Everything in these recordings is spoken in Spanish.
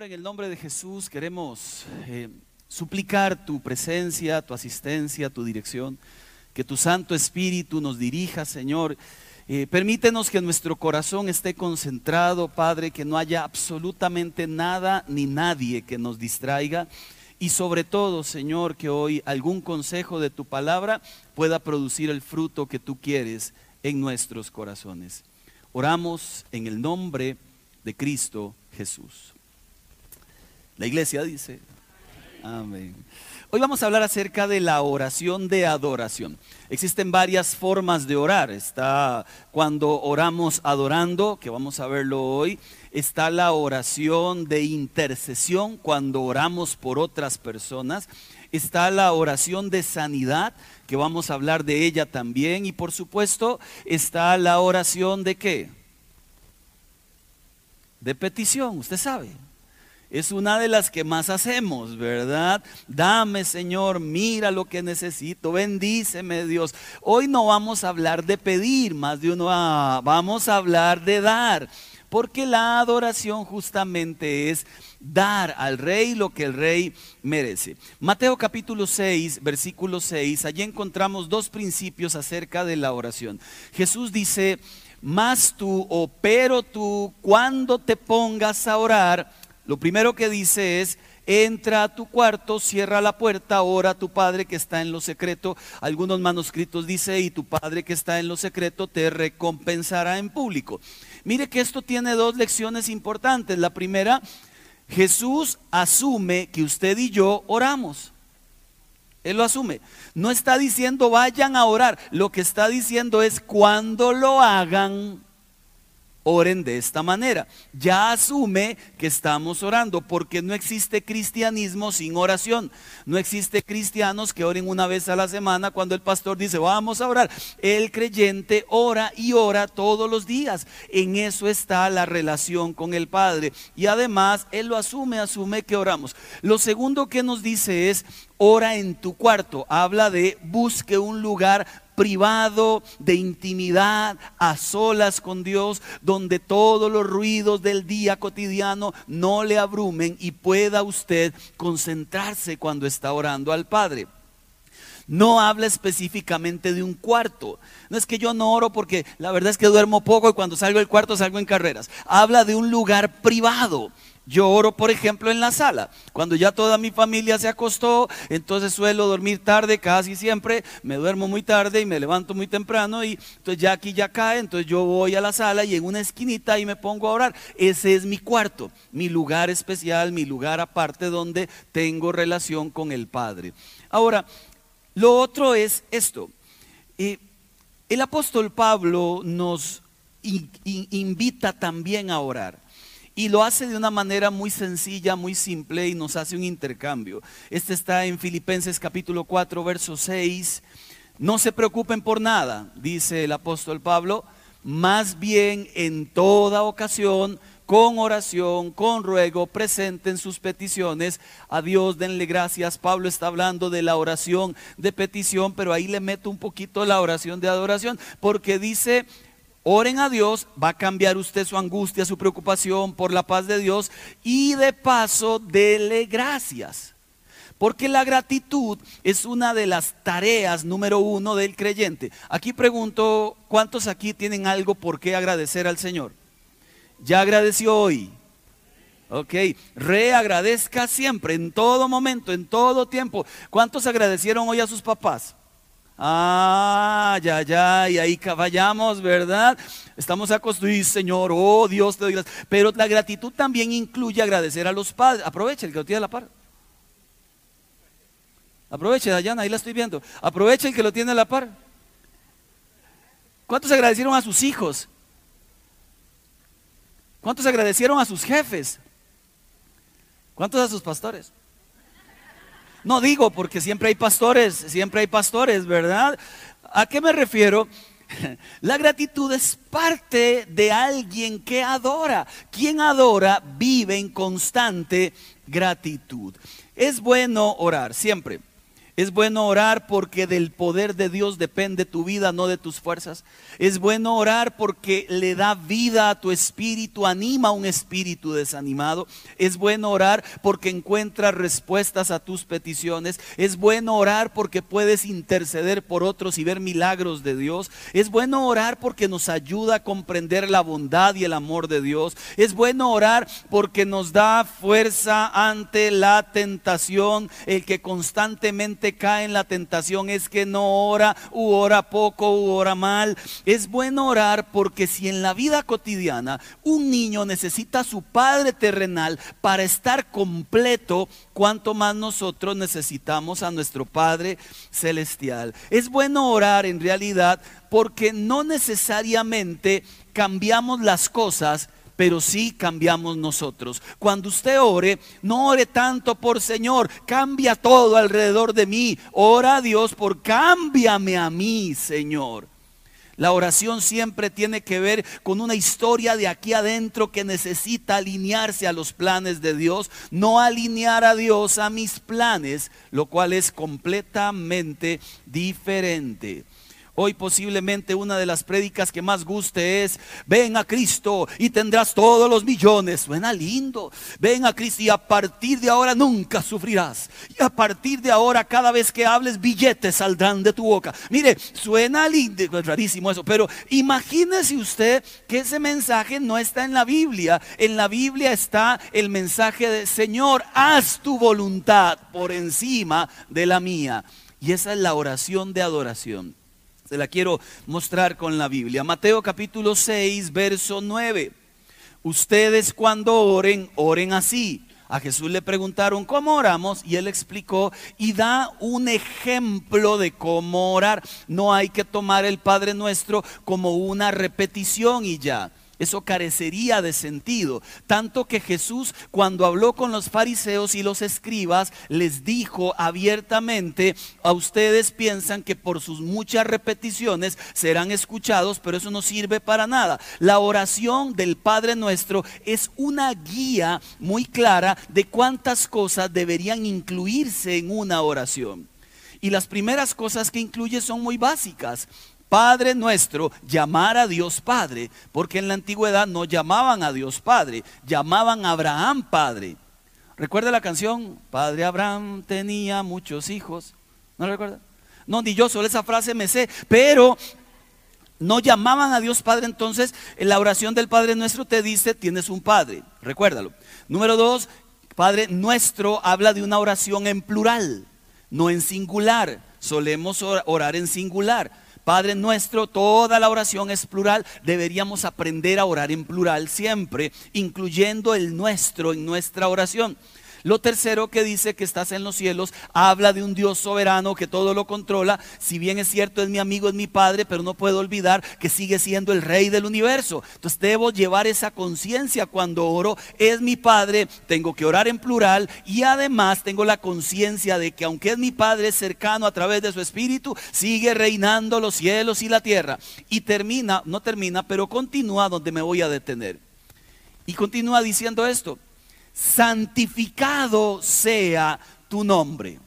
En el nombre de Jesús queremos eh, suplicar tu presencia, tu asistencia, tu dirección, que tu Santo Espíritu nos dirija, Señor. Eh, permítenos que nuestro corazón esté concentrado, Padre, que no haya absolutamente nada ni nadie que nos distraiga. Y sobre todo, Señor, que hoy algún consejo de tu palabra pueda producir el fruto que tú quieres en nuestros corazones. Oramos en el nombre de Cristo Jesús. La iglesia dice, amén. Hoy vamos a hablar acerca de la oración de adoración. Existen varias formas de orar. Está cuando oramos adorando, que vamos a verlo hoy. Está la oración de intercesión, cuando oramos por otras personas. Está la oración de sanidad, que vamos a hablar de ella también. Y por supuesto está la oración de qué? De petición, usted sabe es una de las que más hacemos, ¿verdad? Dame, Señor, mira lo que necesito, bendíceme, Dios. Hoy no vamos a hablar de pedir, más de uno, ah, vamos a hablar de dar, porque la adoración justamente es dar al rey lo que el rey merece. Mateo capítulo 6, versículo 6, allí encontramos dos principios acerca de la oración. Jesús dice, más tú, o pero tú, cuando te pongas a orar, lo primero que dice es, entra a tu cuarto, cierra la puerta, ora a tu Padre que está en lo secreto. Algunos manuscritos dice, y tu Padre que está en lo secreto te recompensará en público. Mire que esto tiene dos lecciones importantes. La primera, Jesús asume que usted y yo oramos. Él lo asume. No está diciendo vayan a orar. Lo que está diciendo es cuando lo hagan, oren de esta manera. Ya asume que estamos orando, porque no existe cristianismo sin oración. No existe cristianos que oren una vez a la semana cuando el pastor dice, vamos a orar. El creyente ora y ora todos los días. En eso está la relación con el Padre. Y además, Él lo asume, asume que oramos. Lo segundo que nos dice es, ora en tu cuarto. Habla de busque un lugar privado, de intimidad, a solas con Dios, donde todos los ruidos del día cotidiano no le abrumen y pueda usted concentrarse cuando está orando al Padre. No habla específicamente de un cuarto. No es que yo no oro porque la verdad es que duermo poco y cuando salgo del cuarto salgo en carreras. Habla de un lugar privado yo oro, por ejemplo, en la sala. Cuando ya toda mi familia se acostó, entonces suelo dormir tarde, casi siempre. Me duermo muy tarde y me levanto muy temprano y entonces ya aquí ya cae, entonces yo voy a la sala y en una esquinita ahí me pongo a orar. Ese es mi cuarto, mi lugar especial, mi lugar aparte donde tengo relación con el Padre. Ahora, lo otro es esto. Eh, el apóstol Pablo nos invita también a orar. Y lo hace de una manera muy sencilla, muy simple y nos hace un intercambio. Este está en Filipenses capítulo 4, verso 6. No se preocupen por nada, dice el apóstol Pablo, más bien en toda ocasión, con oración, con ruego, presenten sus peticiones a Dios, denle gracias. Pablo está hablando de la oración de petición, pero ahí le meto un poquito la oración de adoración, porque dice Oren a Dios, va a cambiar usted su angustia, su preocupación por la paz de Dios y de paso dele gracias. Porque la gratitud es una de las tareas número uno del creyente. Aquí pregunto, ¿cuántos aquí tienen algo por qué agradecer al Señor? ¿Ya agradeció hoy? Ok, reagradezca siempre, en todo momento, en todo tiempo. ¿Cuántos agradecieron hoy a sus papás? Ah, ya, ya, y ahí vayamos, ¿verdad? Estamos acostumbrados, Señor, oh Dios, te doy gracias. Pero la gratitud también incluye agradecer a los padres. Aproveche el que lo tiene a la par. Aproveche, Dayana, ahí la estoy viendo. Aproveche el que lo tiene a la par. ¿Cuántos agradecieron a sus hijos? ¿Cuántos agradecieron a sus jefes? ¿Cuántos a sus pastores? No digo porque siempre hay pastores, siempre hay pastores, ¿verdad? ¿A qué me refiero? La gratitud es parte de alguien que adora. Quien adora vive en constante gratitud. Es bueno orar, siempre. Es bueno orar porque del poder de Dios depende tu vida, no de tus fuerzas. Es bueno orar porque le da vida a tu espíritu, anima a un espíritu desanimado. Es bueno orar porque encuentras respuestas a tus peticiones. Es bueno orar porque puedes interceder por otros y ver milagros de Dios. Es bueno orar porque nos ayuda a comprender la bondad y el amor de Dios. Es bueno orar porque nos da fuerza ante la tentación. El que constantemente cae en la tentación es que no ora, u ora poco, u ora mal. Es bueno orar porque si en la vida cotidiana un niño necesita a su padre terrenal para estar completo, cuanto más nosotros necesitamos a nuestro Padre celestial. Es bueno orar en realidad porque no necesariamente cambiamos las cosas pero sí cambiamos nosotros. Cuando usted ore, no ore tanto por Señor, cambia todo alrededor de mí. Ora a Dios por cámbiame a mí, Señor. La oración siempre tiene que ver con una historia de aquí adentro que necesita alinearse a los planes de Dios, no alinear a Dios a mis planes, lo cual es completamente diferente. Hoy posiblemente una de las prédicas que más guste es, ven a Cristo y tendrás todos los millones. Suena lindo. Ven a Cristo y a partir de ahora nunca sufrirás. Y a partir de ahora cada vez que hables billetes saldrán de tu boca. Mire, suena lindo, es rarísimo eso, pero imagínese usted que ese mensaje no está en la Biblia. En la Biblia está el mensaje de Señor, haz tu voluntad por encima de la mía. Y esa es la oración de adoración. Se la quiero mostrar con la Biblia. Mateo capítulo 6, verso 9. Ustedes cuando oren, oren así. A Jesús le preguntaron, ¿cómo oramos? Y él explicó y da un ejemplo de cómo orar. No hay que tomar el Padre Nuestro como una repetición y ya. Eso carecería de sentido. Tanto que Jesús cuando habló con los fariseos y los escribas les dijo abiertamente, a ustedes piensan que por sus muchas repeticiones serán escuchados, pero eso no sirve para nada. La oración del Padre nuestro es una guía muy clara de cuántas cosas deberían incluirse en una oración. Y las primeras cosas que incluye son muy básicas. Padre nuestro, llamar a Dios Padre, porque en la antigüedad no llamaban a Dios Padre, llamaban a Abraham Padre. ¿Recuerda la canción? Padre Abraham tenía muchos hijos. ¿No recuerda? No, ni yo solo esa frase me sé, pero no llamaban a Dios Padre, entonces en la oración del Padre nuestro te dice, tienes un Padre, recuérdalo. Número dos, Padre nuestro habla de una oración en plural, no en singular. Solemos orar en singular. Padre nuestro, toda la oración es plural. Deberíamos aprender a orar en plural siempre, incluyendo el nuestro en nuestra oración. Lo tercero que dice que estás en los cielos habla de un Dios soberano que todo lo controla. Si bien es cierto, es mi amigo, es mi padre, pero no puedo olvidar que sigue siendo el rey del universo. Entonces debo llevar esa conciencia cuando oro. Es mi padre, tengo que orar en plural y además tengo la conciencia de que aunque es mi padre cercano a través de su espíritu, sigue reinando los cielos y la tierra. Y termina, no termina, pero continúa donde me voy a detener. Y continúa diciendo esto santificado sea tu nombre.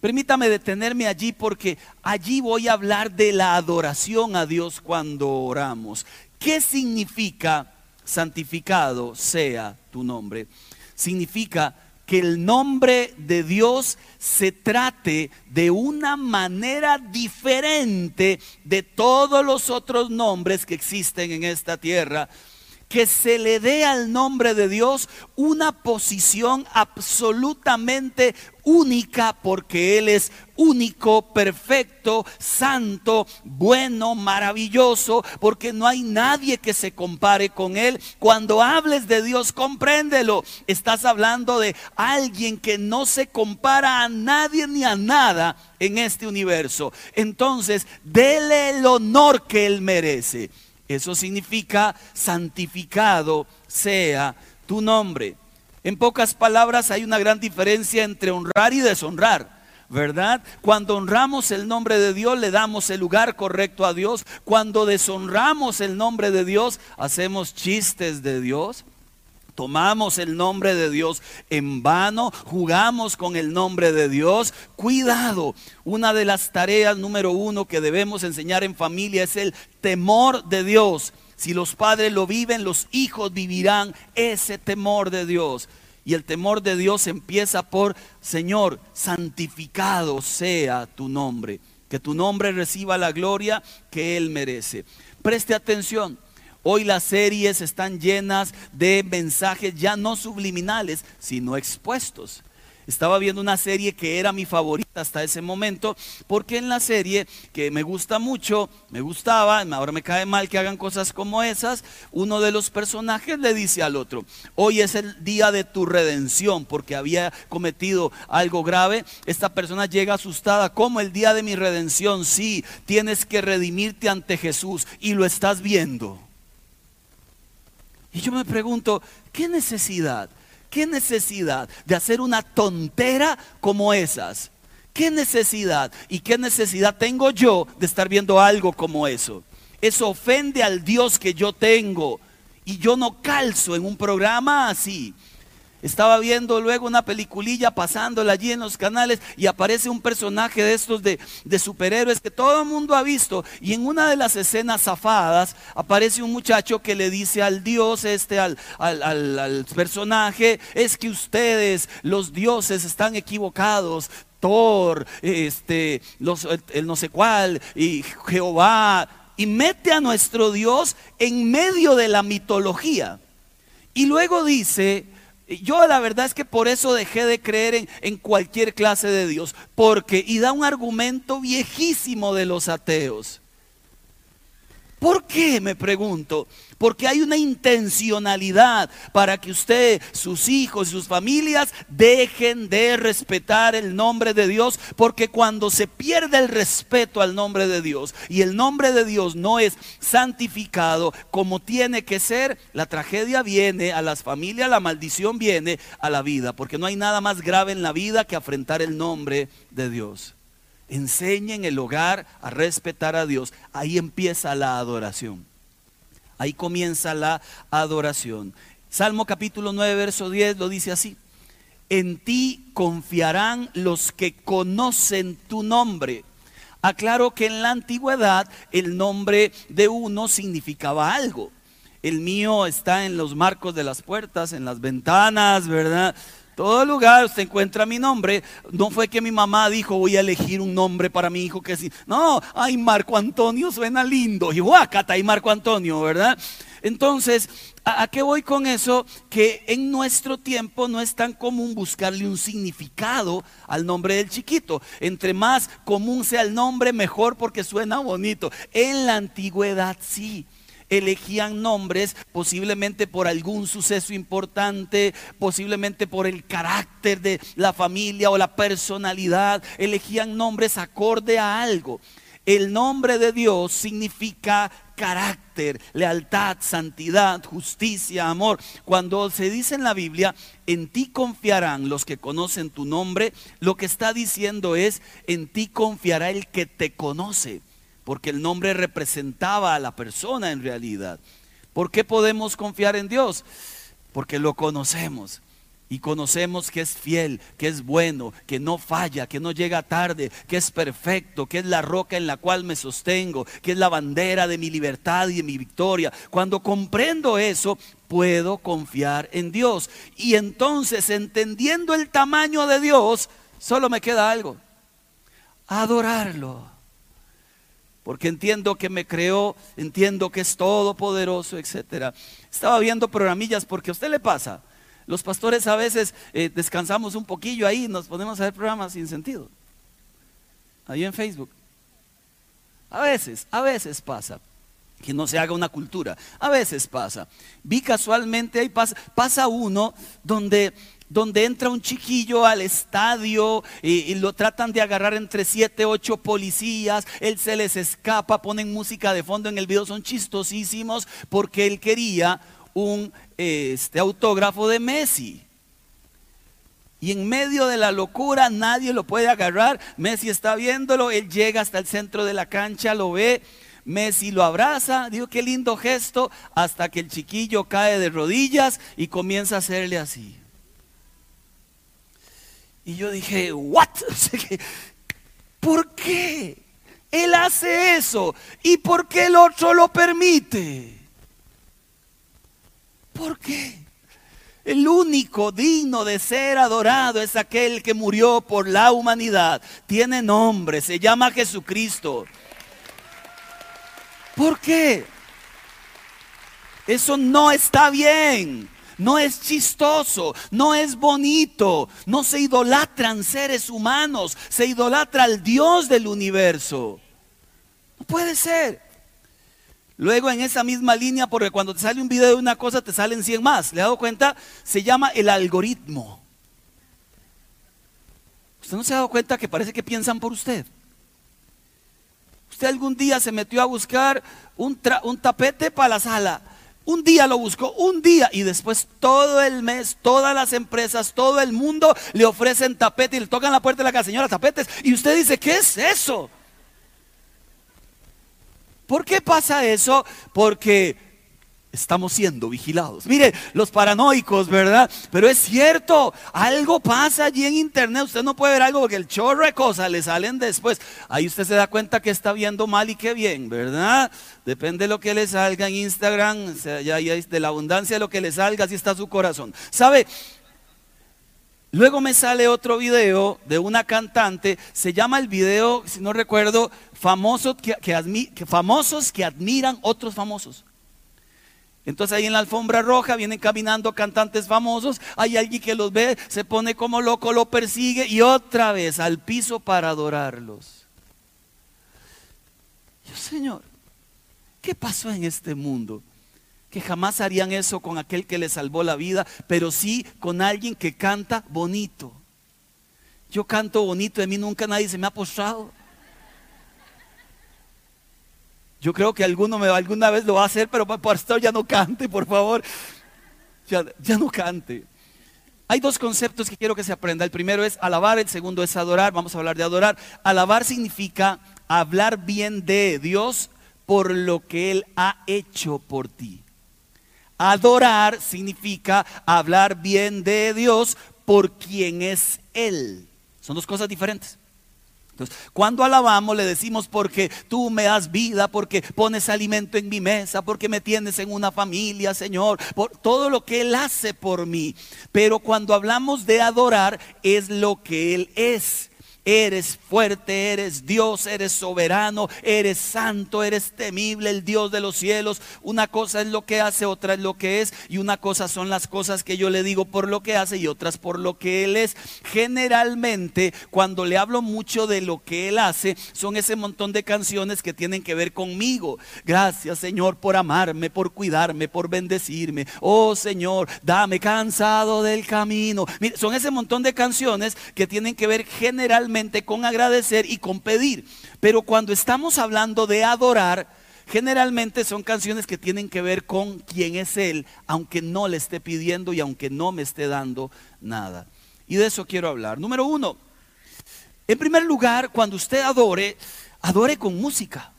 Permítame detenerme allí porque allí voy a hablar de la adoración a Dios cuando oramos. ¿Qué significa santificado sea tu nombre? Significa que el nombre de Dios se trate de una manera diferente de todos los otros nombres que existen en esta tierra que se le dé al nombre de Dios una posición absolutamente única porque Él es único, perfecto, santo, bueno, maravilloso, porque no hay nadie que se compare con Él. Cuando hables de Dios, compréndelo. Estás hablando de alguien que no se compara a nadie ni a nada en este universo. Entonces, dele el honor que Él merece. Eso significa santificado sea tu nombre. En pocas palabras hay una gran diferencia entre honrar y deshonrar. ¿verdad? Cuando honramos el nombre de Dios, le damos el lugar correcto a Dios. Cuando deshonramos el nombre de Dios, hacemos chistes de Dios. Tomamos el nombre de Dios en vano, jugamos con el nombre de Dios. Cuidado, una de las tareas número uno que debemos enseñar en familia es el temor de Dios. Si los padres lo viven, los hijos vivirán ese temor de Dios. Y el temor de Dios empieza por, Señor, santificado sea tu nombre. Que tu nombre reciba la gloria que Él merece. Preste atención. Hoy las series están llenas de mensajes ya no subliminales, sino expuestos. Estaba viendo una serie que era mi favorita hasta ese momento, porque en la serie que me gusta mucho, me gustaba, ahora me cae mal que hagan cosas como esas, uno de los personajes le dice al otro, hoy es el día de tu redención, porque había cometido algo grave. Esta persona llega asustada, como el día de mi redención? Sí, tienes que redimirte ante Jesús y lo estás viendo. Y yo me pregunto, ¿qué necesidad? ¿Qué necesidad de hacer una tontera como esas? ¿Qué necesidad? ¿Y qué necesidad tengo yo de estar viendo algo como eso? Eso ofende al Dios que yo tengo. Y yo no calzo en un programa así. Estaba viendo luego una peliculilla pasándola allí en los canales y aparece un personaje de estos de, superhéroes que todo el mundo ha visto. Y en una de las escenas zafadas aparece un muchacho que le dice al dios, este, al, al personaje, es que ustedes, los dioses, están equivocados. Thor, este, los, el no sé cuál, y Jehová, y mete a nuestro Dios en medio de la mitología. Y luego dice, yo la verdad es que por eso dejé de creer en, cualquier clase de Dios, porque, y da un argumento viejísimo de los ateos. ¿Por qué? Me pregunto. Porque hay una intencionalidad para que usted, sus hijos sus familias dejen de respetar el nombre de Dios. Porque cuando se pierde el respeto al nombre de Dios y el nombre de Dios no es santificado como tiene que ser, la tragedia viene a las familias, la maldición viene a la vida. Porque no hay nada más grave en la vida que afrentar el nombre de Dios enseñen el hogar a respetar a Dios. Ahí empieza la adoración. Ahí comienza la adoración. Salmo capítulo 9, verso 10 lo dice así. En ti confiarán los que conocen tu nombre. Aclaro que en la antigüedad el nombre de uno significaba algo. El mío está en los marcos de las puertas, en las ventanas, ¿verdad? Todo lugar usted encuentra mi nombre. No fue que mi mamá dijo voy a elegir un nombre para mi hijo que sí. No, ay, Marco Antonio suena lindo. Y guácata, y Marco Antonio, ¿verdad? Entonces, ¿a, qué voy con eso? Que en nuestro tiempo no es tan común buscarle un significado al nombre del chiquito. Entre más común sea el nombre, mejor porque suena bonito. En la antigüedad sí elegían nombres posiblemente por algún suceso importante, posiblemente por el carácter de la familia o la personalidad, elegían nombres acorde a algo. El nombre de Dios significa carácter, lealtad, santidad, justicia, amor. Cuando se dice en la Biblia, en ti confiarán los que conocen tu nombre, lo que está diciendo es, en ti confiará el que te conoce porque el nombre representaba a la persona en realidad. ¿Por qué podemos confiar en Dios? Porque lo conocemos. Y conocemos que es fiel, que es bueno, que no falla, que no llega tarde, que es perfecto, que es la roca en la cual me sostengo, que es la bandera de mi libertad y de mi victoria. Cuando comprendo eso, puedo confiar en Dios. Y entonces, entendiendo el tamaño de Dios, solo me queda algo. Adorarlo porque entiendo que me creó, entiendo que es todopoderoso, etc. Estaba viendo programillas porque a usted le pasa. Los pastores a veces eh, descansamos un poquillo ahí, nos ponemos a ver programas sin sentido. Ahí en Facebook. A veces, a veces pasa que no se haga una cultura. A veces pasa. Vi casualmente, ahí pasa uno donde donde entra un chiquillo al estadio y, lo tratan de agarrar entre siete, ocho policías, él se les escapa, ponen música de fondo en el video, son chistosísimos porque él quería un este, autógrafo de Messi. Y en medio de la locura nadie lo puede agarrar. Messi está viéndolo, él llega hasta el centro de la cancha, lo ve, Messi lo abraza, digo, qué lindo gesto, hasta que el chiquillo cae de rodillas y comienza a hacerle así. Y yo dije, ¿what? ¿Por qué? Él hace eso. ¿Y por qué el otro lo permite? ¿Por qué? El único digno de ser adorado es aquel que murió por la humanidad. Tiene nombre, se llama Jesucristo. ¿Por qué? Eso no está bien, no es chistoso, no es bonito, no se idolatran seres humanos, se idolatra al Dios del universo. No puede ser. Luego en esa misma línea, porque cuando te sale un video de una cosa te salen 100 más. ¿Le ha dado cuenta? Se llama el algoritmo. ¿Usted no se ha dado cuenta que parece que piensan por usted? Usted algún día se metió a buscar un, un tapete para la sala. Un día lo buscó, un día, y después todo el mes, todas las empresas, todo el mundo le ofrecen tapete y le tocan la puerta de la casa, señora, tapetes. Y usted dice, ¿qué es eso? ¿Por qué pasa eso? Porque estamos siendo vigilados. Mire, los paranoicos, ¿verdad? Pero es cierto, algo pasa allí en internet. Usted no puede ver algo porque el chorro de cosas le salen después. Ahí usted se da cuenta que está viendo mal y qué bien, ¿verdad? Depende de lo que le salga en Instagram, ya, ya de la abundancia de lo que le salga, así está su corazón. ¿Sabe? Luego me sale otro video de una cantante, se llama el video, si no recuerdo, famosos que, famosos que admiran otros famosos. Entonces ahí en la alfombra roja vienen caminando cantantes famosos, hay alguien que los ve, se pone como loco, lo persigue y otra vez al piso para adorarlos. Señor, ¿qué pasó en este mundo? que jamás harían eso con aquel que le salvó la vida, pero sí con alguien que canta bonito. Yo canto bonito, de mí nunca nadie se me ha postrado. Yo creo que alguno me, alguna vez lo va a hacer, pero pastor ya no cante, por favor. Ya, ya no cante. Hay dos conceptos que quiero que se aprenda. El primero es alabar, el segundo es adorar. Vamos a hablar de adorar. Alabar significa hablar bien de Dios por lo que Él ha hecho por ti. Adorar significa hablar bien de Dios por quien es Él. Son dos cosas diferentes. Cuando alabamos le decimos porque tú me das vida, porque pones alimento en mi mesa, porque me tienes en una familia, Señor, por todo lo que Él hace por mí. Pero cuando hablamos de adorar es lo que Él es. Eres fuerte, eres Dios, eres soberano, eres santo, eres temible, el Dios de los cielos. Una cosa es lo que hace, otra es lo que es. Y una cosa son las cosas que yo le digo por lo que hace y otras por lo que Él es. Generalmente, cuando le hablo mucho de lo que Él hace, son ese montón de canciones que tienen que ver conmigo. Gracias Señor por amarme, por cuidarme, por bendecirme. Oh Señor, dame cansado del camino. son ese montón de canciones que tienen que ver generalmente con agradecer y con pedir. Pero cuando estamos hablando de adorar, generalmente son canciones que tienen que ver con quién es Él, aunque no le esté pidiendo y aunque no me esté dando nada. Y de eso quiero hablar. Número uno, en primer lugar, cuando usted adore, adore con música.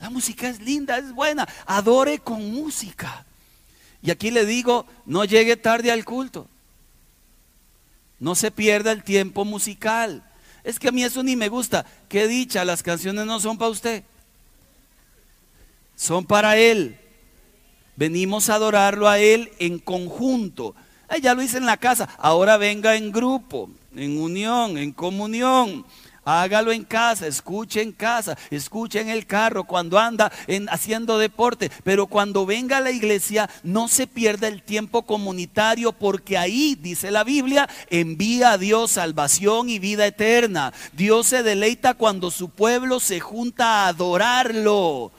La música es linda, es buena. Adore con música. Y aquí le digo, no llegue tarde al culto. No se pierda el tiempo musical. Es que a mí eso ni me gusta. Qué dicha, las canciones no son para usted. Son para Él. Venimos a adorarlo a Él en conjunto. ya lo hice en la casa. Ahora venga en grupo, en unión, en comunión. Hágalo en casa, escuche en casa, escuche en el carro, cuando anda en, haciendo deporte. Pero cuando venga a la iglesia, no se pierda el tiempo comunitario, porque ahí, dice la Biblia, envía a Dios salvación y vida eterna. Dios se deleita cuando su pueblo se junta a adorarlo.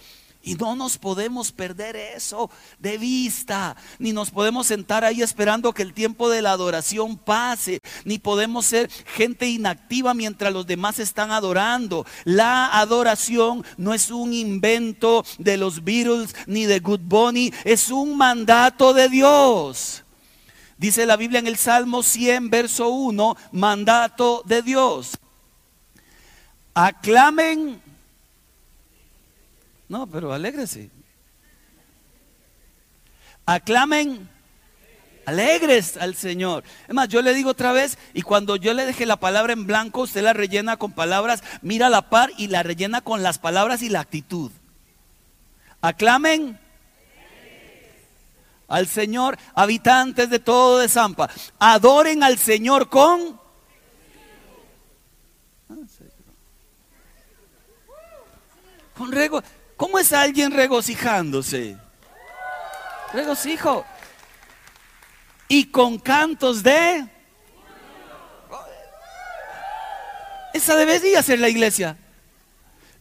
Y no nos podemos perder eso de vista, ni nos podemos sentar ahí esperando que el tiempo de la adoración pase, ni podemos ser gente inactiva mientras los demás están adorando. La adoración no es un invento de los Beatles ni de Good Bunny, es un mandato de Dios. Dice la Biblia en el Salmo 100, verso 1, mandato de Dios. Aclamen No, pero alégrese. Aclamen alegres al Señor. Es más, yo le digo otra vez, y cuando yo le deje la palabra en blanco, usted la rellena con palabras, mira la par y la rellena con las palabras y la actitud. Aclamen al Señor, habitantes de todo de Zampa. Adoren al Señor con... Con rego... ¿Cómo es alguien regocijándose? Regocijo. Y con cantos de... Esa debería ser la iglesia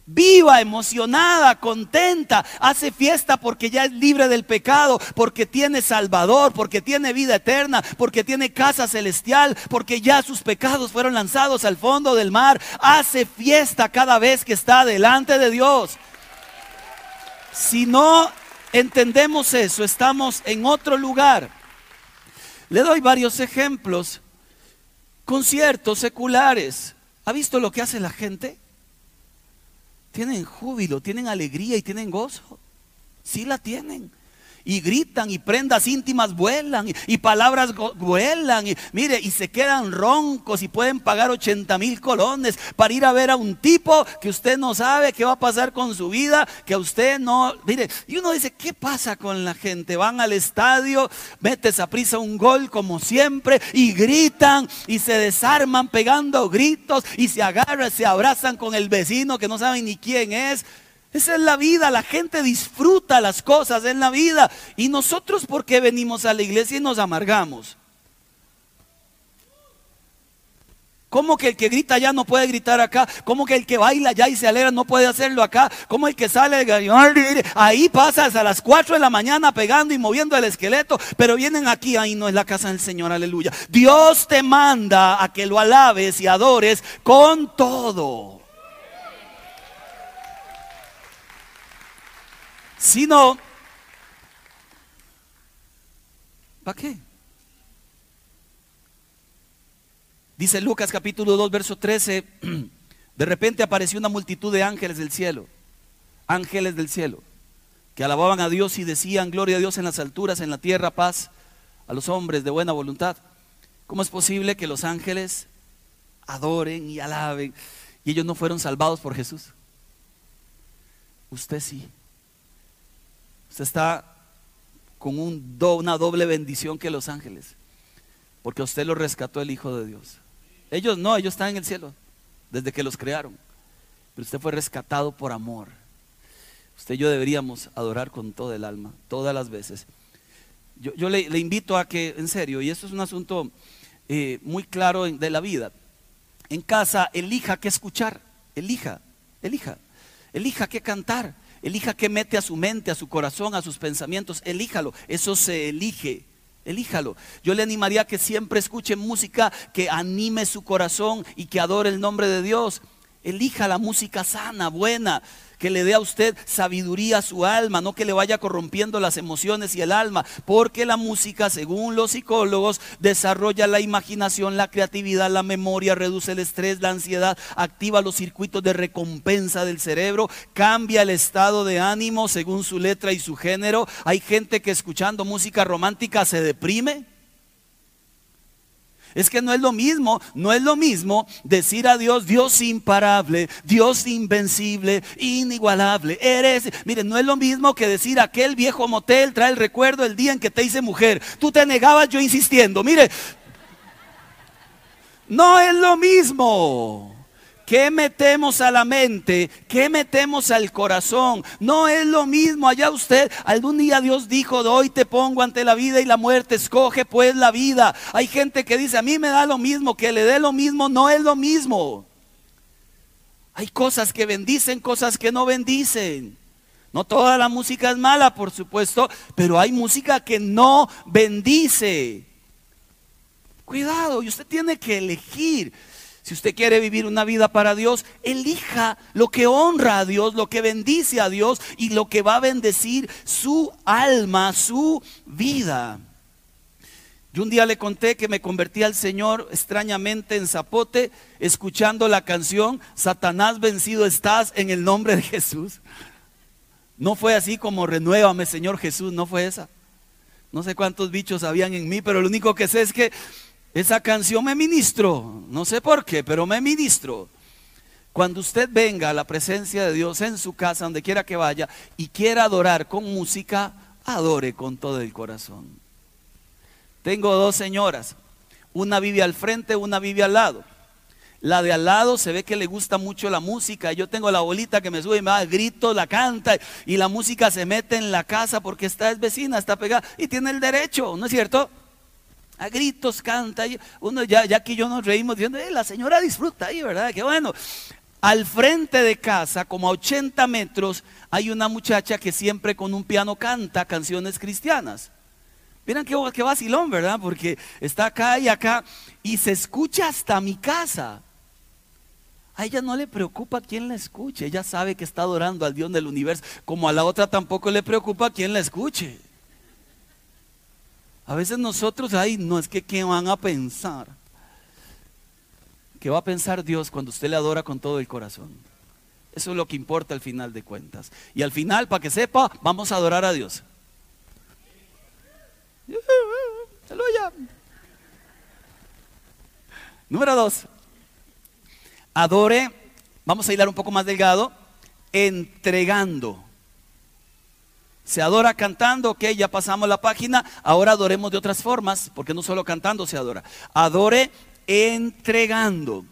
viva, emocionada, contenta, hace fiesta porque ya es libre del pecado, porque tiene Salvador, porque tiene vida eterna, porque tiene casa celestial, porque ya sus pecados fueron lanzados al fondo del mar. Hace fiesta cada vez que está delante de Dios. Si no entendemos eso, estamos en otro lugar. Le doy varios ejemplos. Conciertos seculares. ¿Ha visto lo que hace la gente? tienen júbilo, tienen alegría y tienen gozo. Sí la tienen y gritan y prendas íntimas vuelan y, palabras vuelan y mire y se quedan roncos y pueden pagar 80 mil colones para ir a ver a un tipo que usted no sabe qué va a pasar con su vida, que usted no, mire, y uno dice, ¿qué pasa con la gente? Van al estadio, metes a prisa un gol como siempre y gritan y se desarman pegando gritos y se agarran, se abrazan con el vecino que no saben ni quién es. Esa es la vida, la gente disfruta las cosas en la vida. ¿Y nosotros por qué venimos a la iglesia y nos amargamos? ¿Cómo que el que grita allá no puede gritar acá? ¿Cómo que el que baila allá y se alegra no puede hacerlo acá? ¿Cómo el que sale ahí pasas a las 4 de la mañana pegando y moviendo el esqueleto? Pero vienen aquí, ahí no es la casa del Señor, aleluya. Dios te manda a que lo alabes y adores con todo. Si no, ¿para qué? Dice Lucas capítulo 2, verso 13, de repente apareció una multitud de ángeles del cielo, ángeles del cielo, que alababan a Dios y decían, gloria a Dios en las alturas, en la tierra, paz a los hombres de buena voluntad. ¿Cómo es posible que los ángeles adoren y alaben y ellos no fueron salvados por Jesús? Usted sí. Usted está con un una doble bendición que los ángeles, porque usted lo rescató el Hijo de Dios. Ellos no, ellos están en el cielo desde que los crearon, pero usted fue rescatado por amor. Usted y yo deberíamos adorar con todo el alma, todas las veces. Yo, le, invito a que, en serio, y esto es un asunto eh, muy claro de la vida, en casa elija qué escuchar, elija, elija, elija qué cantar. Elija qué mete a su mente, a su corazón, a sus pensamientos. Elíjalo. Eso se elige. Elíjalo. Yo le animaría a que siempre escuche música que anime su corazón y que adore el nombre de Dios. Elija la música sana, buena que le dé a usted sabiduría a su alma, no que le vaya corrompiendo las emociones y el alma, porque la música, según los psicólogos, desarrolla la imaginación, la creatividad, la memoria, reduce el estrés, la ansiedad, activa los circuitos de recompensa del cerebro, cambia el estado de ánimo según su letra y su género. Hay gente que escuchando música romántica se deprime. Es que no es lo mismo, no es lo mismo decir a Dios, Dios imparable, Dios invencible, inigualable. Eres, mire, no es lo mismo que decir aquel viejo motel trae el recuerdo el día en que te hice mujer. Tú te negabas yo insistiendo. Mire, no es lo mismo. ¿Qué metemos a la mente? ¿Qué metemos al corazón? No es lo mismo. Allá usted, algún día Dios dijo, hoy te pongo ante la vida y la muerte, escoge pues la vida. Hay gente que dice, a mí me da lo mismo, que le dé lo mismo, no es lo mismo. Hay cosas que bendicen, cosas que no bendicen. No toda la música es mala, por supuesto, pero hay música que no bendice. Cuidado, y usted tiene que elegir. Si usted quiere vivir una vida para Dios, elija lo que honra a Dios, lo que bendice a Dios y lo que va a bendecir su alma, su vida. Yo un día le conté que me convertí al Señor extrañamente en zapote, escuchando la canción Satanás vencido estás en el nombre de Jesús. No fue así como renuévame, Señor Jesús, no fue esa. No sé cuántos bichos habían en mí, pero lo único que sé es que esa canción me ministró. No sé por qué, pero me ministró. Cuando usted venga a la presencia de Dios en su casa, donde quiera que vaya, y quiera adorar con música, adore con todo el corazón. Tengo dos señoras. Una vive al frente, una vive al lado. La de al lado se ve que le gusta mucho la música. Yo tengo la bolita que me sube y me da grito, la canta y la música se mete en la casa porque está es vecina, está pegada y tiene el derecho, ¿no es cierto? A gritos canta. Uno ya, que yo nos reímos diciendo, eh, la señora disfruta ahí, ¿verdad? Qué bueno. Al frente de casa, como a 80 metros, hay una muchacha que siempre con un piano canta canciones cristianas. Miren qué, qué vacilón, ¿verdad? Porque está acá y acá y se escucha hasta mi casa. A ella no le preocupa quién la escuche. Ella sabe que está adorando al Dios del universo. Como a la otra tampoco le preocupa quién la escuche. A veces nosotros, ay, no es que qué van a pensar. ¿Qué va a pensar Dios cuando usted le adora con todo el corazón? Eso es lo que importa al final de cuentas. Y al final, para que sepa, vamos a adorar a Dios. Número dos. Adore, vamos a hilar un poco más delgado, entregando. Se adora cantando, ok, ya pasamos la página, ahora adoremos de otras formas, porque no solo cantando se adora. Adore entregando.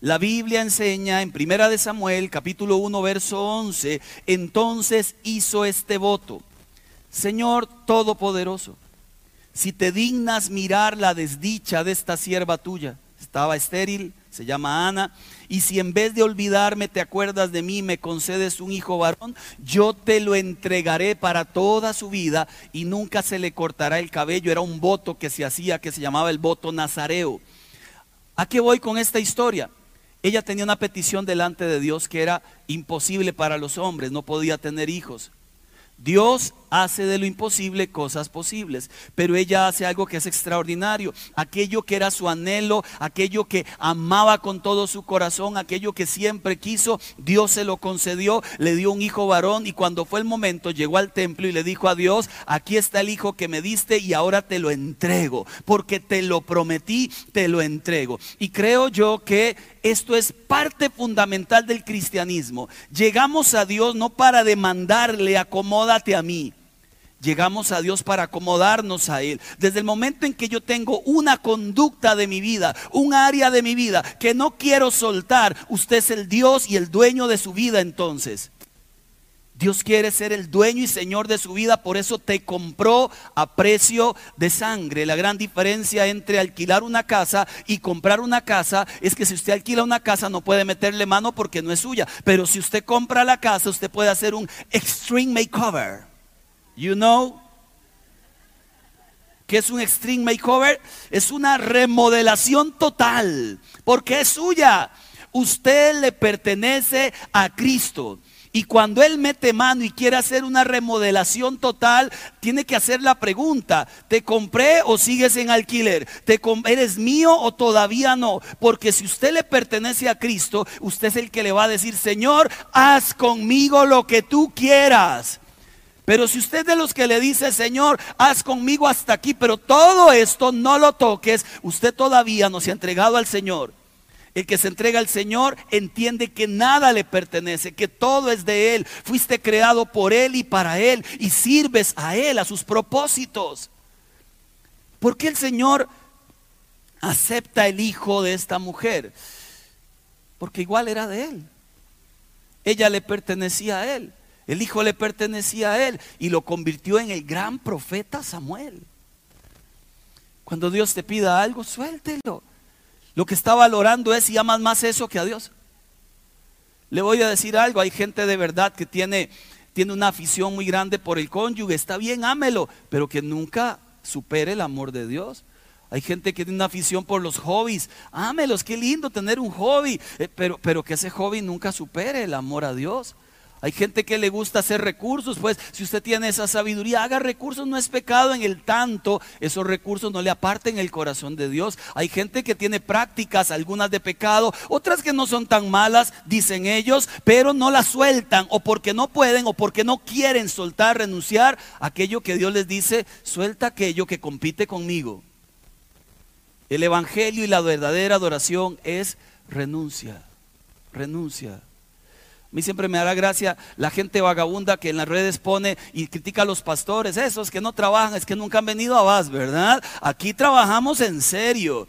La Biblia enseña en Primera de Samuel, capítulo 1, verso 11, entonces hizo este voto. Señor Todopoderoso, si te dignas mirar la desdicha de esta sierva tuya, estaba estéril, se llama Ana, y si en vez de olvidarme te acuerdas de mí, me concedes un hijo varón, yo te lo entregaré para toda su vida y nunca se le cortará el cabello. Era un voto que se hacía que se llamaba el voto nazareo. ¿A qué voy con esta historia? Ella tenía una petición delante de Dios que era imposible para los hombres, no podía tener hijos. Dios hace de lo imposible cosas posibles, pero ella hace algo que es extraordinario. Aquello que era su anhelo, aquello que amaba con todo su corazón, aquello que siempre quiso, Dios se lo concedió, le dio un hijo varón y cuando fue el momento llegó al templo y le dijo a Dios, aquí está el hijo que me diste y ahora te lo entrego, porque te lo prometí, te lo entrego. Y creo yo que esto es parte fundamental del cristianismo. Llegamos a Dios no para demandarle, acomódate a mí. Llegamos a Dios para acomodarnos a Él. Desde el momento en que yo tengo una conducta de mi vida, un área de mi vida que no quiero soltar, usted es el Dios y el dueño de su vida entonces. Dios quiere ser el dueño y señor de su vida, por eso te compró a precio de sangre. La gran diferencia entre alquilar una casa y comprar una casa es que si usted alquila una casa no puede meterle mano porque no es suya. Pero si usted compra la casa, usted puede hacer un extreme makeover. You know? ¿Qué es un extreme makeover? Es una remodelación total, porque es suya. Usted le pertenece a Cristo. Y cuando Él mete mano y quiere hacer una remodelación total, tiene que hacer la pregunta, ¿te compré o sigues en alquiler? ¿Te ¿Eres mío o todavía no? Porque si usted le pertenece a Cristo, usted es el que le va a decir, Señor, haz conmigo lo que tú quieras. Pero si usted de los que le dice, Señor, haz conmigo hasta aquí, pero todo esto no lo toques, usted todavía no se ha entregado al Señor. El que se entrega al Señor entiende que nada le pertenece, que todo es de Él. Fuiste creado por Él y para Él y sirves a Él, a sus propósitos. ¿Por qué el Señor acepta el hijo de esta mujer? Porque igual era de Él. Ella le pertenecía a Él. El hijo le pertenecía a Él y lo convirtió en el gran profeta Samuel. Cuando Dios te pida algo, suéltelo. Lo que está valorando es si amas más eso que a Dios. Le voy a decir algo, hay gente de verdad que tiene, tiene una afición muy grande por el cónyuge, está bien, ámelo, pero que nunca supere el amor de Dios. Hay gente que tiene una afición por los hobbies, ámelos, qué lindo tener un hobby, eh, pero, pero que ese hobby nunca supere el amor a Dios. Hay gente que le gusta hacer recursos, pues si usted tiene esa sabiduría, haga recursos, no es pecado en el tanto, esos recursos no le aparten el corazón de Dios. Hay gente que tiene prácticas, algunas de pecado, otras que no son tan malas, dicen ellos, pero no las sueltan o porque no pueden o porque no quieren soltar, renunciar aquello que Dios les dice, suelta aquello que compite conmigo. El Evangelio y la verdadera adoración es renuncia, renuncia. A mí siempre me dará gracia la gente vagabunda que en las redes pone y critica a los pastores, esos que no trabajan, es que nunca han venido a Vaz, ¿verdad? Aquí trabajamos en serio.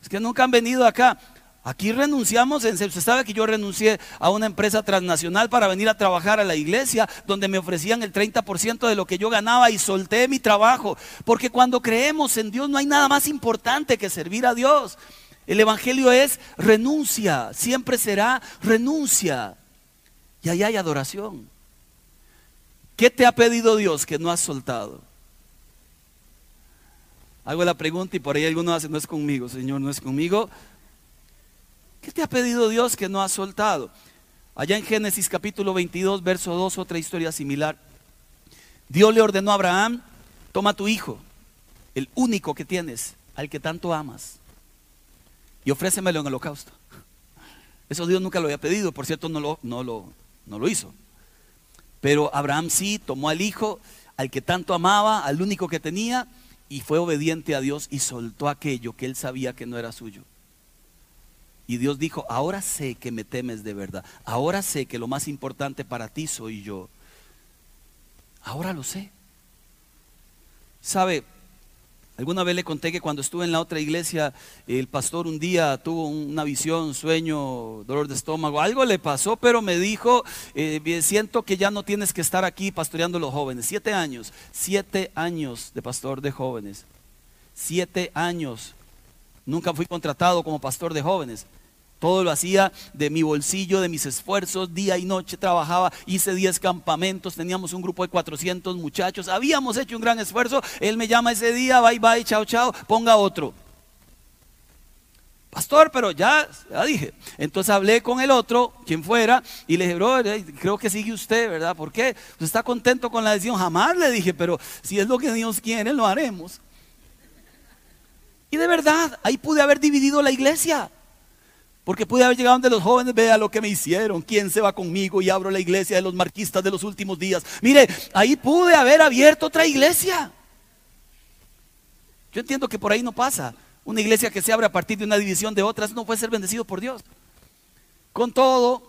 Es que nunca han venido acá. Aquí renunciamos en serio. Usted sabe que yo renuncié a una empresa transnacional para venir a trabajar a la iglesia, donde me ofrecían el 30% de lo que yo ganaba y solté mi trabajo. Porque cuando creemos en Dios no hay nada más importante que servir a Dios. El Evangelio es renuncia, siempre será renuncia. Y ahí hay adoración. ¿Qué te ha pedido Dios que no has soltado? Hago la pregunta y por ahí alguno hace, no es conmigo, Señor, no es conmigo. ¿Qué te ha pedido Dios que no has soltado? Allá en Génesis capítulo 22, verso 2, otra historia similar. Dios le ordenó a Abraham, toma tu hijo, el único que tienes, al que tanto amas y ofrécemelo en holocausto. Eso Dios nunca lo había pedido, por cierto, no lo, no lo, no lo hizo. Pero Abraham sí tomó al hijo, al que tanto amaba, al único que tenía, y fue obediente a Dios y soltó aquello que él sabía que no era suyo. Y Dios dijo, ahora sé que me temes de verdad, ahora sé que lo más importante para ti soy yo. Ahora lo sé. ¿Sabe? Alguna vez le conté que cuando estuve en la otra iglesia, el pastor un día tuvo una visión, sueño, dolor de estómago, algo le pasó, pero me dijo, eh, siento que ya no tienes que estar aquí pastoreando a los jóvenes. Siete años, siete años de pastor de jóvenes. Siete años. Nunca fui contratado como pastor de jóvenes. Todo lo hacía de mi bolsillo, de mis esfuerzos, día y noche trabajaba, hice 10 campamentos, teníamos un grupo de 400 muchachos, habíamos hecho un gran esfuerzo, él me llama ese día, bye bye, chao chao, ponga otro. Pastor, pero ya, ya dije. Entonces hablé con el otro, quien fuera, y le dije, bro, creo que sigue usted, ¿verdad? ¿Por qué? ¿Usted está contento con la decisión? Jamás le dije, pero si es lo que Dios quiere, lo haremos. Y de verdad, ahí pude haber dividido la iglesia. Porque pude haber llegado donde los jóvenes, vea lo que me hicieron, quién se va conmigo y abro la iglesia de los marquistas de los últimos días. Mire, ahí pude haber abierto otra iglesia. Yo entiendo que por ahí no pasa. Una iglesia que se abre a partir de una división de otras no puede ser bendecido por Dios. Con todo,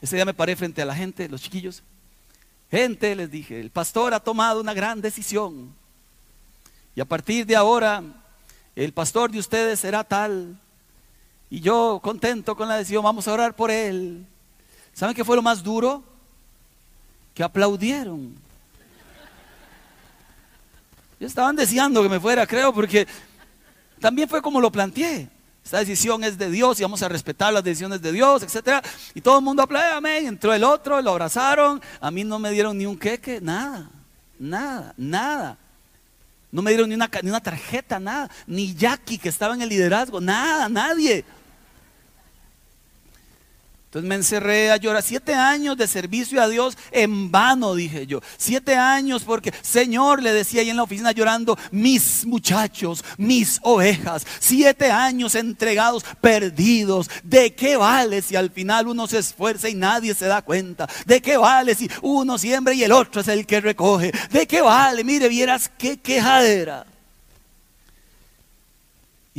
ese día me paré frente a la gente, los chiquillos. Gente, les dije, el pastor ha tomado una gran decisión. Y a partir de ahora, el pastor de ustedes será tal y yo contento con la decisión, vamos a orar por él. ¿Saben qué fue lo más duro? Que aplaudieron. Ya estaban deseando que me fuera, creo, porque también fue como lo planteé. Esta decisión es de Dios y vamos a respetar las decisiones de Dios, etc. Y todo el mundo aplaudió, amén. Entró el otro, lo abrazaron. A mí no me dieron ni un queque, nada, nada, nada. No me dieron ni una, ni una tarjeta, nada. Ni Jackie, que estaba en el liderazgo, nada, nadie. Entonces me encerré a llorar. Siete años de servicio a Dios en vano, dije yo. Siete años porque, Señor, le decía ahí en la oficina llorando, mis muchachos, mis ovejas. Siete años entregados, perdidos. ¿De qué vale si al final uno se esfuerza y nadie se da cuenta? ¿De qué vale si uno siembra y el otro es el que recoge? ¿De qué vale? Mire, vieras qué quejadera.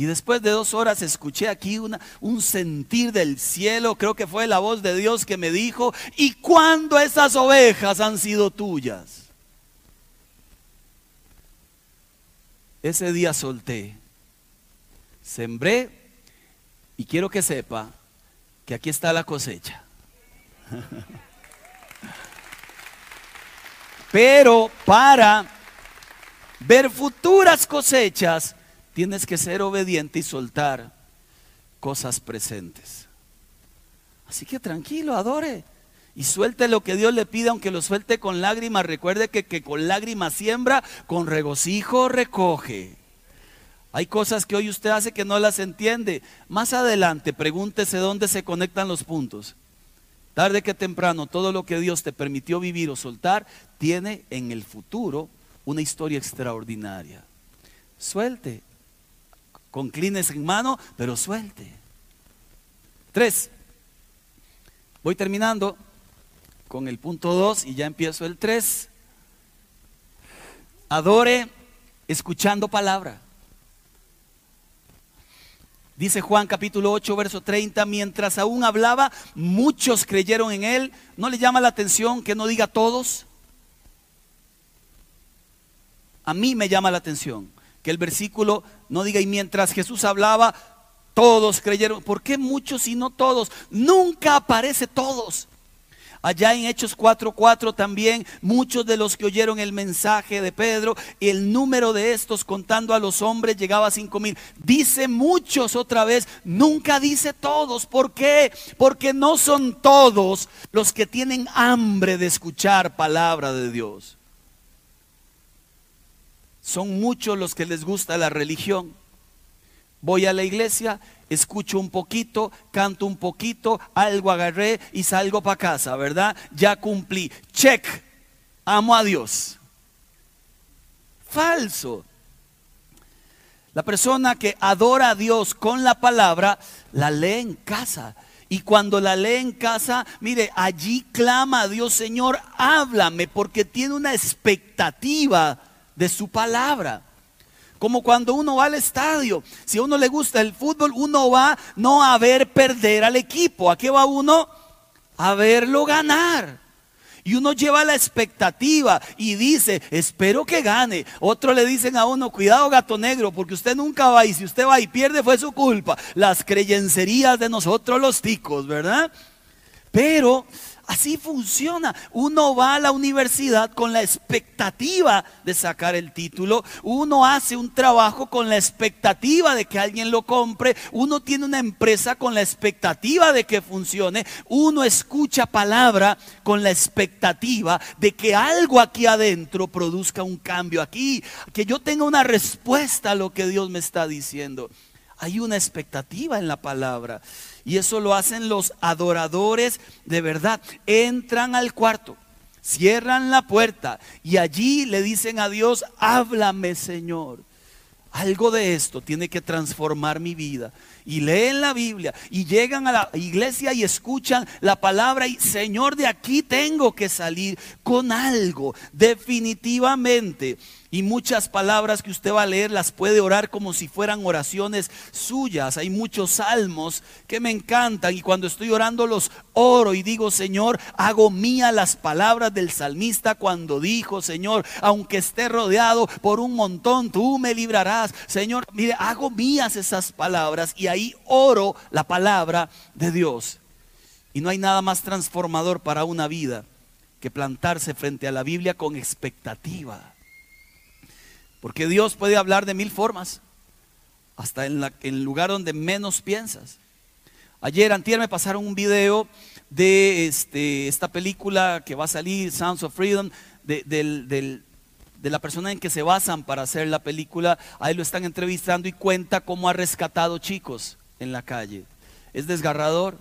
Y después de dos horas escuché aquí un sentir del cielo, creo que fue la voz de Dios que me dijo, ¿y cuándo esas ovejas han sido tuyas? Ese día solté, sembré y quiero que sepa que aquí está la cosecha. Pero para ver futuras cosechas, tienes que ser obediente y soltar cosas presentes. Así que tranquilo, adore. Y suelte lo que Dios le pide, aunque lo suelte con lágrimas. Recuerde que, que con lágrimas siembra, con regocijo recoge. Hay cosas que hoy usted hace que no las entiende. Más adelante, pregúntese dónde se conectan los puntos. Tarde que temprano, todo lo que Dios te permitió vivir o soltar, tiene en el futuro una historia extraordinaria. Suelte, con clines en mano, pero suelte. Tres. Voy terminando con el punto dos y ya empiezo el tres. Adore escuchando palabra. Dice Juan capítulo 8, verso 30, mientras aún hablaba, muchos creyeron en él. ¿No le llama la atención que no diga todos? A mí me llama la atención que el versículo no diga, y mientras Jesús hablaba, todos creyeron. ¿Por qué muchos y no todos? Nunca aparece todos. Allá en Hechos 4:4 también muchos de los que oyeron el mensaje de Pedro, el número de estos contando a los hombres llegaba a cinco mil. Dice muchos otra vez, nunca dice todos. ¿Por qué? Porque no son todos los que tienen hambre de escuchar palabra de Dios. Son muchos los que les gusta la religión. Voy a la iglesia, escucho un poquito, canto un poquito, algo agarré y salgo para casa, ¿verdad? Ya cumplí. Check. Amo a Dios. Falso. La persona que adora a Dios con la palabra, la lee en casa. Y cuando la lee en casa, mire, allí clama a Dios, Señor, háblame, porque tiene una expectativa de su palabra. Como cuando uno va al estadio. Si a uno le gusta el fútbol, uno va no a ver perder al equipo. ¿A qué va uno? A verlo ganar. Y uno lleva la expectativa y dice, espero que gane. Otro le dicen a uno, cuidado gato negro, porque usted nunca va y si usted va y pierde fue su culpa. Las creyencerías de nosotros los ticos, ¿verdad? Pero Así funciona. Uno va a la universidad con la expectativa de sacar el título. Uno hace un trabajo con la expectativa de que alguien lo compre. Uno tiene una empresa con la expectativa de que funcione. Uno escucha palabra con la expectativa de que algo aquí adentro produzca un cambio aquí. Que yo tenga una respuesta a lo que Dios me está diciendo. Hay una expectativa en la palabra. Y eso lo hacen los adoradores de verdad. Entran al cuarto, cierran la puerta y allí le dicen a Dios, háblame Señor. Algo de esto tiene que transformar mi vida. Y leen la Biblia y llegan a la iglesia y escuchan la palabra y Señor, de aquí tengo que salir con algo. Definitivamente y muchas palabras que usted va a leer las puede orar como si fueran oraciones suyas. Hay muchos salmos que me encantan y cuando estoy orando los oro y digo, Señor, hago mía las palabras del salmista cuando dijo, Señor, aunque esté rodeado por un montón, tú me librarás. Señor, mire, hago mías esas palabras y ahí oro la palabra de Dios. Y no hay nada más transformador para una vida que plantarse frente a la Biblia con expectativa porque Dios puede hablar de mil formas, hasta en, el lugar donde menos piensas. Ayer, antier, me pasaron un video de este, esta película que va a salir, Sounds of Freedom, de, de la persona en que se basan para hacer la película. Ahí lo están entrevistando y cuenta cómo ha rescatado chicos en la calle. Es desgarrador.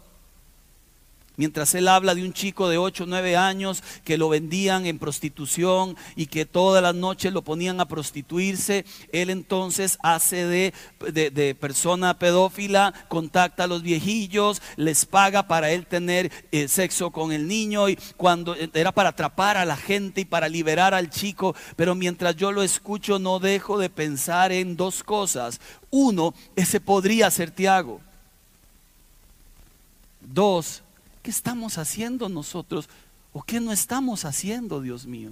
Mientras él habla de un chico de 8 o 9 años que lo vendían en prostitución y que todas las noches lo ponían a prostituirse, él entonces hace de, de, persona pedófila, contacta a los viejillos, les paga para él tener eh, sexo con el niño y cuando eh, era para atrapar a la gente y para liberar al chico. Pero mientras yo lo escucho no dejo de pensar en dos cosas. Uno, ese podría ser Tiago. Dos, ¿Qué estamos haciendo nosotros? ¿O qué no estamos haciendo, Dios mío?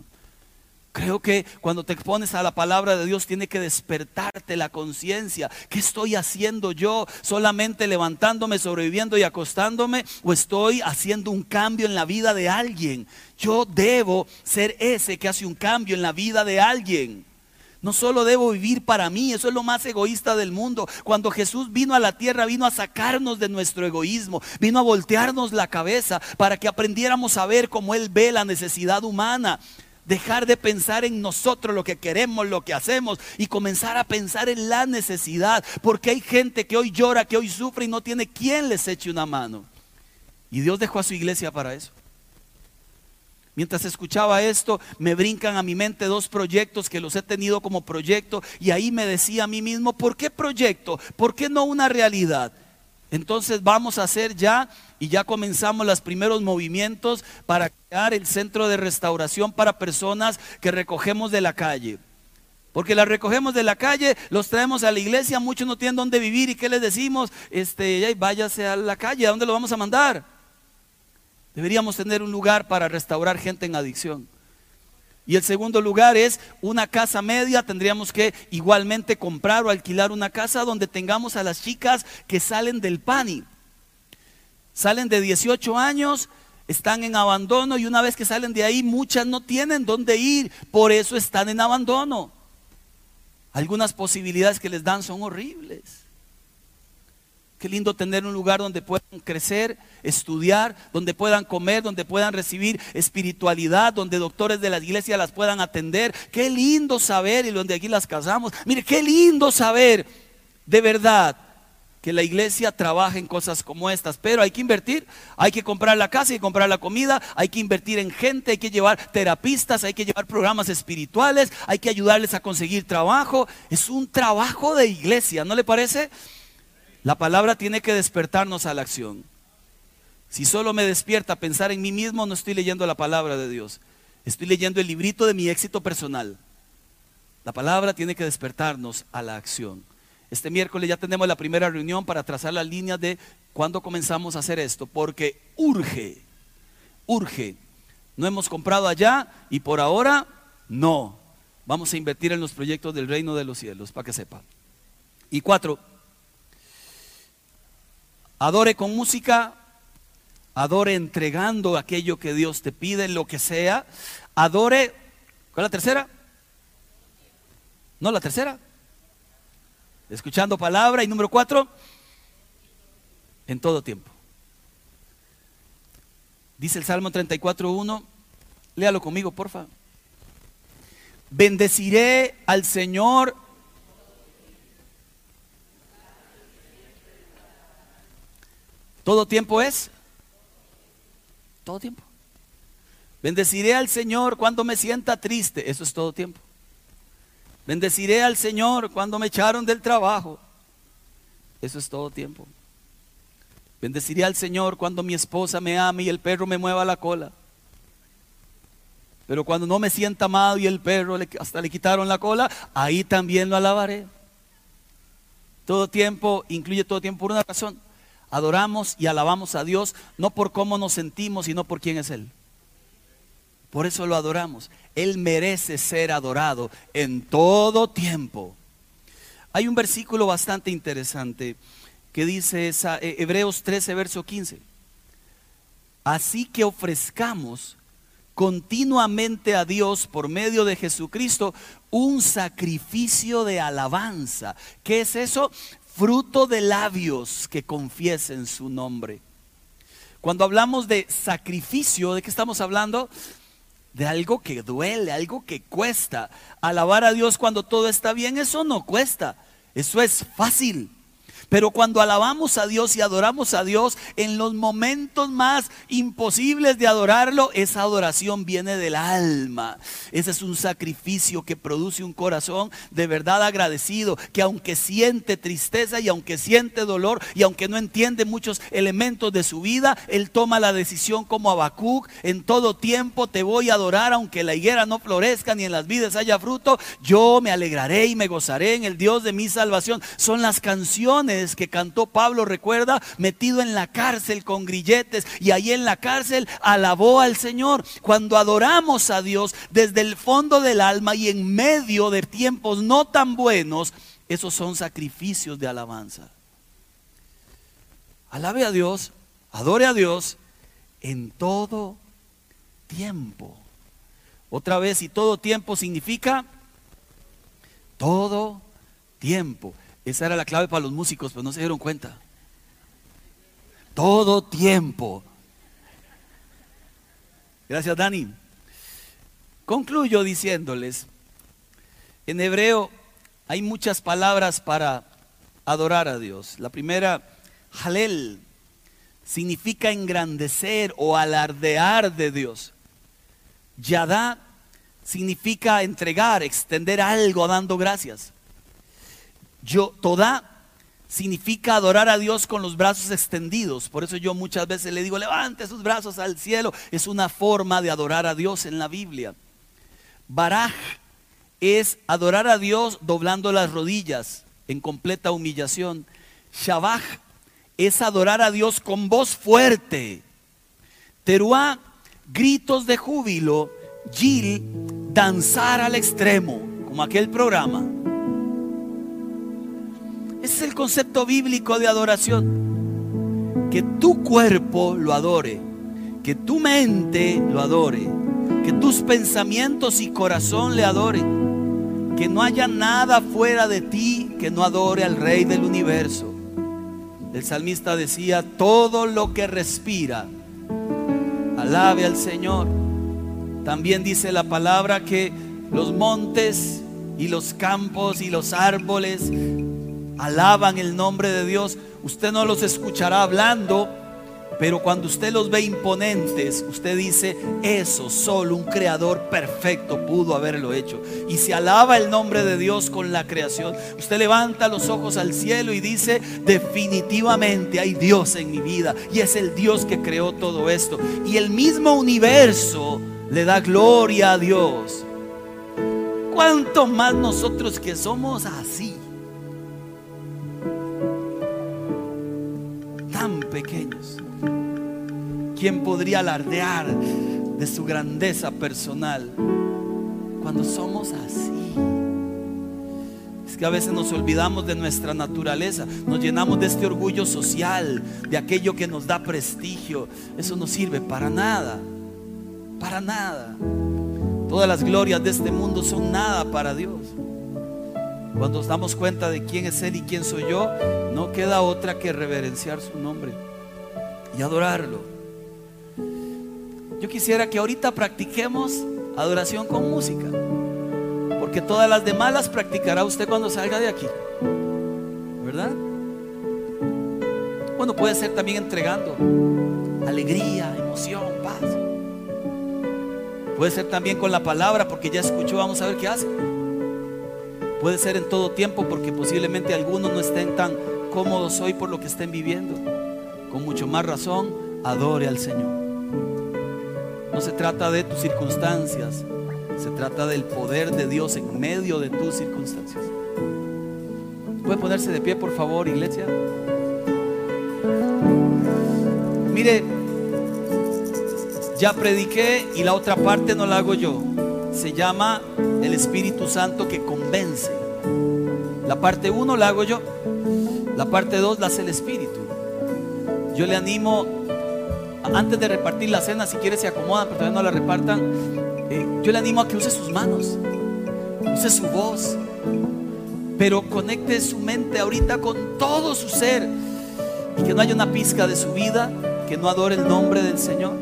Creo que cuando te expones a la palabra de Dios tiene que despertarte la conciencia. ¿Qué estoy haciendo yo? ¿Solamente levantándome, sobreviviendo y acostándome? ¿O estoy haciendo un cambio en la vida de alguien? Yo debo ser ese que hace un cambio en la vida de alguien. No solo debo vivir para mí, eso es lo más egoísta del mundo. Cuando Jesús vino a la tierra, vino a sacarnos de nuestro egoísmo, vino a voltearnos la cabeza para que aprendiéramos a ver cómo Él ve la necesidad humana. Dejar de pensar en nosotros lo que queremos, lo que hacemos y comenzar a pensar en la necesidad. Porque hay gente que hoy llora, que hoy sufre y no tiene quien les eche una mano. Y Dios dejó a su iglesia para eso. Mientras escuchaba esto, me brincan a mi mente dos proyectos que los he tenido como proyecto y ahí me decía a mí mismo, ¿por qué proyecto? ¿Por qué no una realidad? Entonces vamos a hacer ya y ya comenzamos los primeros movimientos para crear el centro de restauración para personas que recogemos de la calle. Porque las recogemos de la calle, los traemos a la iglesia, muchos no tienen dónde vivir y ¿qué les decimos? Este, váyase a la calle, ¿a dónde lo vamos a mandar? Deberíamos tener un lugar para restaurar gente en adicción. Y el segundo lugar es una casa media. Tendríamos que igualmente comprar o alquilar una casa donde tengamos a las chicas que salen del PANI. Salen de 18 años, están en abandono y una vez que salen de ahí muchas no tienen dónde ir. Por eso están en abandono. Algunas posibilidades que les dan son horribles. Qué lindo tener un lugar donde puedan crecer, estudiar, donde puedan comer, donde puedan recibir espiritualidad, donde doctores de la iglesia las puedan atender. Qué lindo saber y donde aquí las casamos. Mire, qué lindo saber de verdad que la iglesia trabaja en cosas como estas, pero hay que invertir, hay que comprar la casa, que comprar la comida, hay que invertir en gente, hay que llevar terapistas, hay que llevar programas espirituales, hay que ayudarles a conseguir trabajo. Es un trabajo de iglesia, ¿no le parece? La palabra tiene que despertarnos a la acción. Si solo me despierta a pensar en mí mismo, no estoy leyendo la palabra de Dios. Estoy leyendo el librito de mi éxito personal. La palabra tiene que despertarnos a la acción. Este miércoles ya tenemos la primera reunión para trazar las líneas de cuándo comenzamos a hacer esto, porque urge, urge. No hemos comprado allá y por ahora no. Vamos a invertir en los proyectos del reino de los cielos, para que sepa. Y cuatro, Adore con música, adore entregando aquello que Dios te pide, lo que sea. Adore, ¿cuál es la tercera? No, la tercera. Escuchando palabra. Y número cuatro, en todo tiempo. Dice el Salmo 34.1, léalo conmigo, porfa. Bendeciré al Señor ¿Todo tiempo es? Todo tiempo. Bendeciré al Señor cuando me sienta triste. Eso es todo tiempo. Bendeciré al Señor cuando me echaron del trabajo. Eso es todo tiempo. Bendeciré al Señor cuando mi esposa me ame y el perro me mueva la cola. Pero cuando no me sienta amado y el perro hasta le quitaron la cola, ahí también lo alabaré. Todo tiempo incluye todo tiempo por una razón adoramos y alabamos a Dios no por cómo nos sentimos, sino por quién es Él. Por eso lo adoramos. Él merece ser adorado en todo tiempo. Hay un versículo bastante interesante que dice esa, eh, Hebreos 13, verso 15. Así que ofrezcamos continuamente a Dios por medio de Jesucristo un sacrificio de alabanza. ¿Qué es eso? Fruto de labios que confiesen su nombre. Cuando hablamos de sacrificio, ¿de qué estamos hablando? De algo que duele, algo que cuesta. Alabar a Dios cuando todo está bien, eso no cuesta, eso es fácil. Pero cuando alabamos a Dios y adoramos a Dios en los momentos más imposibles de adorarlo, esa adoración viene del alma. Ese es un sacrificio que produce un corazón de verdad agradecido, que aunque siente tristeza y aunque siente dolor y aunque no entiende muchos elementos de su vida, él toma la decisión como Habacuc, en todo tiempo te voy a adorar aunque la higuera no florezca ni en las vides haya fruto, yo me alegraré y me gozaré en el Dios de mi salvación. Son las canciones que cantó Pablo, recuerda, metido en la cárcel con grilletes y ahí en la cárcel alabó al Señor. Cuando adoramos a Dios desde el fondo del alma y en medio de tiempos no tan buenos, esos son sacrificios de alabanza. Alabe a Dios, adore a Dios en todo tiempo. Otra vez, y todo tiempo significa todo tiempo. Esa era la clave para los músicos, pero no se dieron cuenta. Todo tiempo. Gracias, Dani. Concluyo diciéndoles, en hebreo hay muchas palabras para adorar a Dios. La primera, halel, significa engrandecer o alardear de Dios. Yadá significa entregar, extender algo dando gracias. Yo, toda significa adorar a Dios con los brazos extendidos. Por eso yo muchas veces le digo, levante sus brazos al cielo. Es una forma de adorar a Dios en la Biblia. Baraj es adorar a Dios doblando las rodillas en completa humillación. Shabaj es adorar a Dios con voz fuerte. Teruá, gritos de júbilo. Gil, danzar al extremo, como aquel programa. Ese es el concepto bíblico de adoración. Que tu cuerpo lo adore, que tu mente lo adore, que tus pensamientos y corazón le adoren. Que no haya nada fuera de ti que no adore al Rey del universo. El salmista decía, todo lo que respira, alabe al Señor. También dice la palabra que los montes y los campos y los árboles alaban el nombre de Dios. Usted no los escuchará hablando, pero cuando usted los ve imponentes, usted dice, eso solo un creador perfecto pudo haberlo hecho. Y se alaba el nombre de Dios con la creación. Usted levanta los ojos al cielo y dice, definitivamente hay Dios en mi vida. Y es el Dios que creó todo esto. Y el mismo universo le da gloria a Dios. ¿Cuánto más nosotros que somos así? ¿Quién podría alardear de su grandeza personal cuando somos así? Es que a veces nos olvidamos de nuestra naturaleza, nos llenamos de este orgullo social, de aquello que nos da prestigio. Eso no sirve para nada, para nada. Todas las glorias de este mundo son nada para Dios. Cuando nos damos cuenta de quién es Él y quién soy yo, no queda otra que reverenciar su nombre y adorarlo. Yo quisiera que ahorita practiquemos adoración con música. Porque todas las demás las practicará usted cuando salga de aquí. ¿Verdad? Bueno, puede ser también entregando alegría, emoción, paz. Puede ser también con la palabra porque ya escuchó, vamos a ver qué hace. Puede ser en todo tiempo porque posiblemente algunos no estén tan cómodos hoy por lo que estén viviendo. Con mucho más razón, adore al Señor. No se trata de tus circunstancias, se trata del poder de Dios en medio de tus circunstancias. ¿Puede ponerse de pie, por favor, iglesia? Mire, ya prediqué y la otra parte no la hago yo. Se llama el Espíritu Santo que convence. La parte 1 la hago yo. La parte 2 la hace el Espíritu. Yo le animo antes de repartir la cena, si quiere se acomoda, pero todavía no la repartan. Eh, yo le animo a que use sus manos, use su voz, pero conecte su mente ahorita con todo su ser y que no haya una pizca de su vida que no adore el nombre del Señor.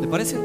¿Le parece?